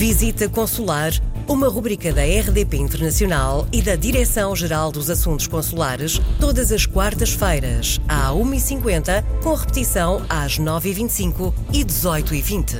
Visita Consular, uma rubrica da RDP Internacional e da Direção-Geral dos Assuntos Consulares, todas as quartas-feiras, à 1h50, com repetição às 9h25 e 18h20.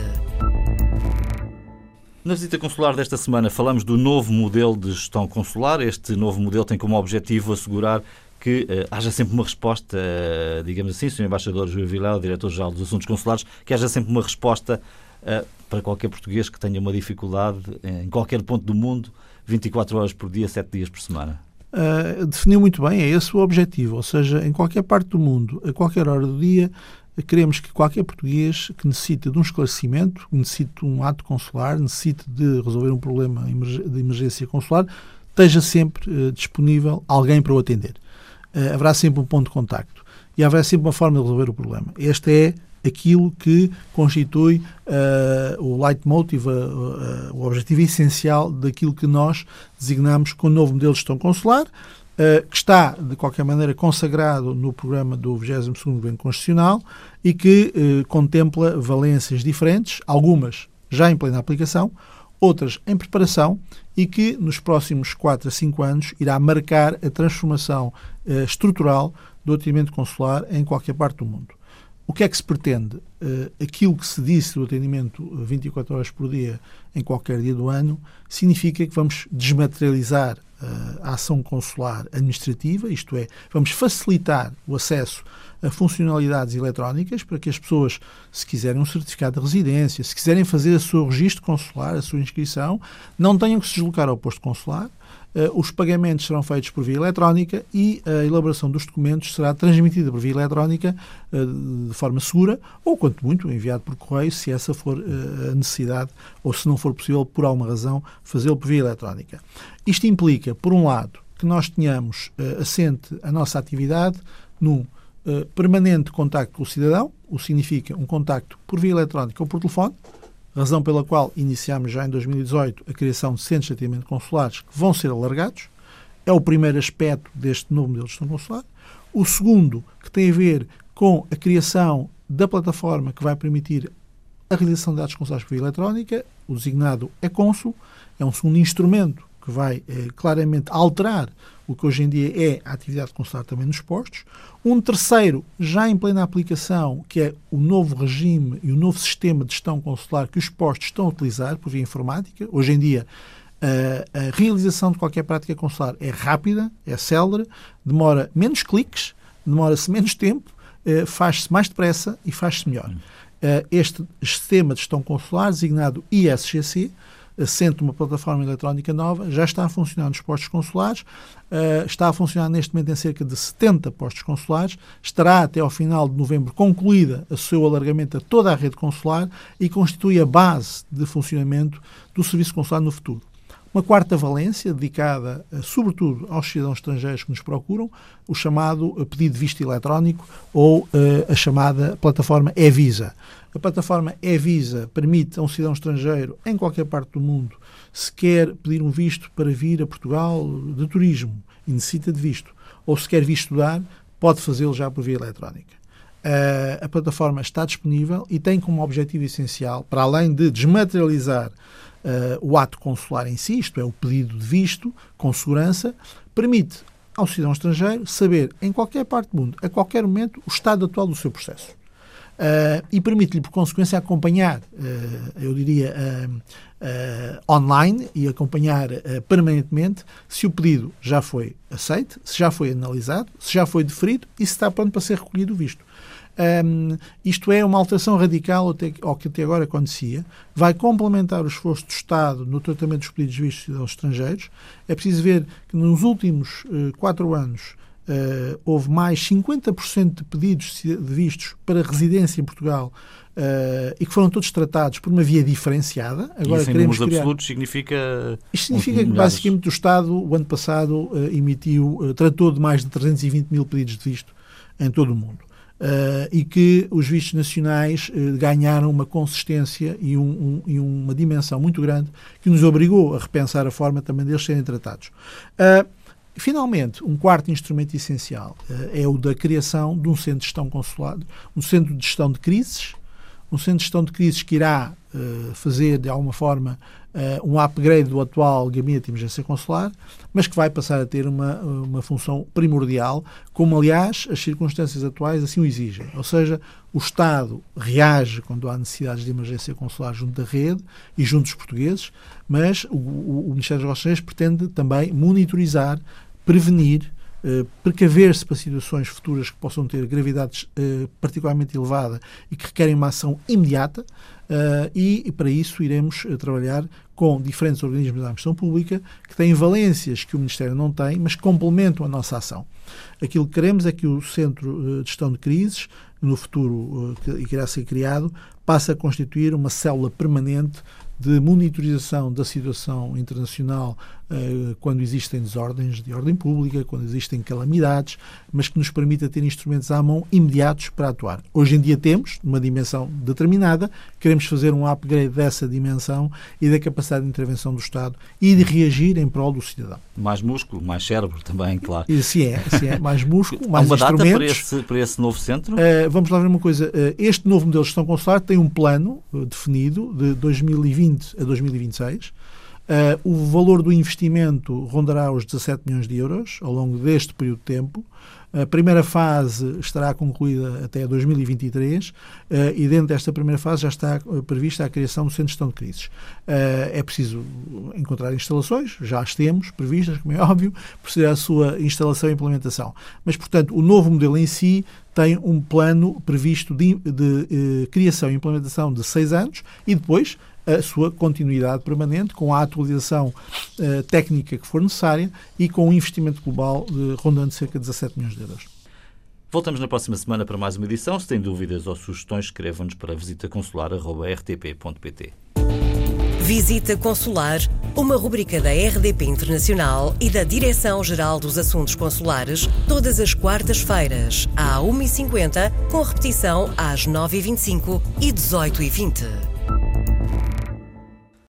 Na visita consular desta semana falamos do novo modelo de gestão consular. Este novo modelo tem como objetivo assegurar que uh, haja sempre uma resposta, uh, digamos assim, Sr. Embaixador Júlio Vilela, Diretor-Geral dos Assuntos Consulares, que haja sempre uma resposta uh, para qualquer português que tenha uma dificuldade em qualquer ponto do mundo, 24 horas por dia, 7 dias por semana. Definiu muito bem, é esse o objetivo, ou seja, em qualquer parte do mundo, a qualquer hora do dia, queremos que qualquer português que necessite de um esclarecimento, necessite de um ato consular, necessite de resolver um problema de emergência consular, esteja sempre disponível alguém para o atender haverá sempre um ponto de contacto e haverá sempre uma forma de resolver o problema. Este é aquilo que constitui uh, o leitmotiv, uh, uh, o objetivo essencial daquilo que nós designamos com o novo modelo de gestão consular, que está, de qualquer maneira, consagrado no programa do 22º Governo Constitucional e que contempla valências diferentes, algumas já em plena aplicação, outras em preparação e que nos próximos 4 a 5 anos irá marcar a transformação eh, estrutural do atendimento consular em qualquer parte do mundo. O que é que se pretende? Uh, aquilo que se disse do atendimento 24 horas por dia em qualquer dia do ano significa que vamos desmaterializar a ação consular administrativa, isto é, vamos facilitar o acesso a funcionalidades eletrónicas para que as pessoas, se quiserem um certificado de residência, se quiserem fazer o seu registro consular, a sua inscrição, não tenham que se deslocar ao posto consular, os pagamentos serão feitos por via eletrónica e a elaboração dos documentos será transmitida por via eletrónica uh, de forma segura ou, quanto muito, enviado por correio, se essa for uh, a necessidade ou se não for possível, por alguma razão, fazê-lo por via eletrónica. Isto implica, por um lado, que nós tenhamos assente a nossa atividade num permanente contacto com o cidadão, o significa um contacto por via eletrónica ou por telefone, razão pela qual iniciámos já em 2018 a criação de centros de atendimento consulares que vão ser alargados. É o primeiro aspecto deste novo modelo de gestão consular. O segundo, que tem a ver com a criação da plataforma que vai permitir a realização de dados consulares por via eletrónica, o designado é cônsul, é um segundo instrumento que vai eh, claramente alterar o que hoje em dia é a atividade consular também nos postos. Um terceiro, já em plena aplicação, que é o novo regime e o novo sistema de gestão consular que os postos estão a utilizar por via informática. Hoje em dia, a realização de qualquer prática consular é rápida, é célere, demora menos cliques, demora-se menos tempo, eh, faz-se mais depressa e faz-se melhor. Eh, este sistema de gestão consular, designado ISGC, assente uma plataforma eletrónica nova, já está a funcionar nos postos consulares, uh, está a funcionar neste momento em cerca de 70 postos consulares, estará até ao final de novembro concluída o seu alargamento a toda a rede consular e constitui a base de funcionamento do serviço consular no futuro. Uma quarta valência, dedicada uh, sobretudo aos cidadãos estrangeiros que nos procuram, o chamado uh, pedido de visto eletrónico ou uh, a chamada plataforma e-Visa. A plataforma e-Visa permite a um cidadão estrangeiro, em qualquer parte do mundo, se quer pedir um visto para vir a Portugal de turismo e necessita de visto, ou se quer vir estudar, pode fazê-lo já por via eletrónica. A plataforma está disponível e tem como objetivo essencial, para além de desmaterializar uh, o ato consular em si, isto é, o pedido de visto, com segurança, permite ao cidadão estrangeiro saber, em qualquer parte do mundo, a qualquer momento, o estado atual do seu processo uh, e permite-lhe, por consequência, acompanhar, uh, eu diria, uh, online e acompanhar permanentemente se o pedido já foi aceito, se já foi analisado, se já foi deferido e se está pronto para ser recolhido o visto. Um, isto é uma alteração radical ao que até agora acontecia. Vai complementar o esforço do Estado no tratamento dos pedidos de vistos aos estrangeiros. É preciso ver que nos últimos uh, quatro anos Uh, houve mais 50% de pedidos de vistos para residência em Portugal uh, e que foram todos tratados por uma via diferenciada. Agora e isso queremos criar... absolutos significa... Isto significa que basicamente o Estado, o ano passado, uh, emitiu, tratou de mais de 320 mil pedidos de visto em todo o mundo. E que os vistos nacionais ganharam uma consistência e, um, um, e, uma dimensão muito grande que nos obrigou a repensar a forma também deles serem tratados. Finalmente, um quarto instrumento essencial uh, é o da criação de um centro de gestão consular, um centro de gestão de crises, um centro de gestão de crises que irá uh, fazer, de alguma forma, uh, um upgrade do atual gabinete de emergência consular, mas que vai passar a ter uma, uma função primordial, como, aliás, as circunstâncias atuais assim o exigem. Ou seja, o Estado reage quando há necessidades de emergência consular junto da rede e junto dos portugueses, mas o, o, o Ministério dos Negócios pretende também monitorizar, prevenir, eh, precaver-se para situações futuras que possam ter gravidade eh, particularmente elevada e que requerem uma ação imediata, eh, e, e, para isso iremos trabalhar com diferentes organismos da administração pública que têm valências que o Ministério não tem, mas complementam a nossa ação. Aquilo que queremos é que o Centro de Gestão de Crises, no futuro que irá ser criado, passe a constituir uma célula permanente de monitorização da situação internacional uh, quando existem desordens de ordem pública, quando existem calamidades, mas que nos permita ter instrumentos à mão imediatos para atuar. Hoje em dia temos, numa dimensão determinada, queremos fazer um upgrade dessa dimensão e da capacidade de intervenção do Estado e de reagir em prol do cidadão. Mais músculo, mais cérebro também, claro. E, se é, se é, mais músculo, mais Há uma instrumentos. data para esse, para esse novo centro? Uh, vamos lá ver uma coisa. Uh, este novo modelo de gestão consular tem um plano definido de 2020 2020 a 2026. Uh, o valor do investimento rondará os 17 milhões de euros ao longo deste período de tempo. A primeira fase estará concluída até 2023 uh, e dentro desta primeira fase já está uh, prevista a criação do Centro de Gestão de Crises. Uh, é preciso encontrar instalações, já as temos previstas, como é óbvio, proceder à sua instalação e implementação. Mas, portanto, o novo modelo em si tem um plano previsto de, de, de criação e implementação de seis anos e depois a sua continuidade permanente, com a atualização uh, técnica que for necessária e com um investimento global de, rondando cerca de 17 milhões de euros. Voltamos na próxima semana para mais uma edição. Se têm dúvidas ou sugestões, escrevam-nos para visitaconsular.rtp.pt. Visita Consular, uma rubrica da RDP Internacional e da Direção-Geral dos Assuntos Consulares, todas as quartas-feiras, às 1h50, com repetição às 9h25 e 18h20.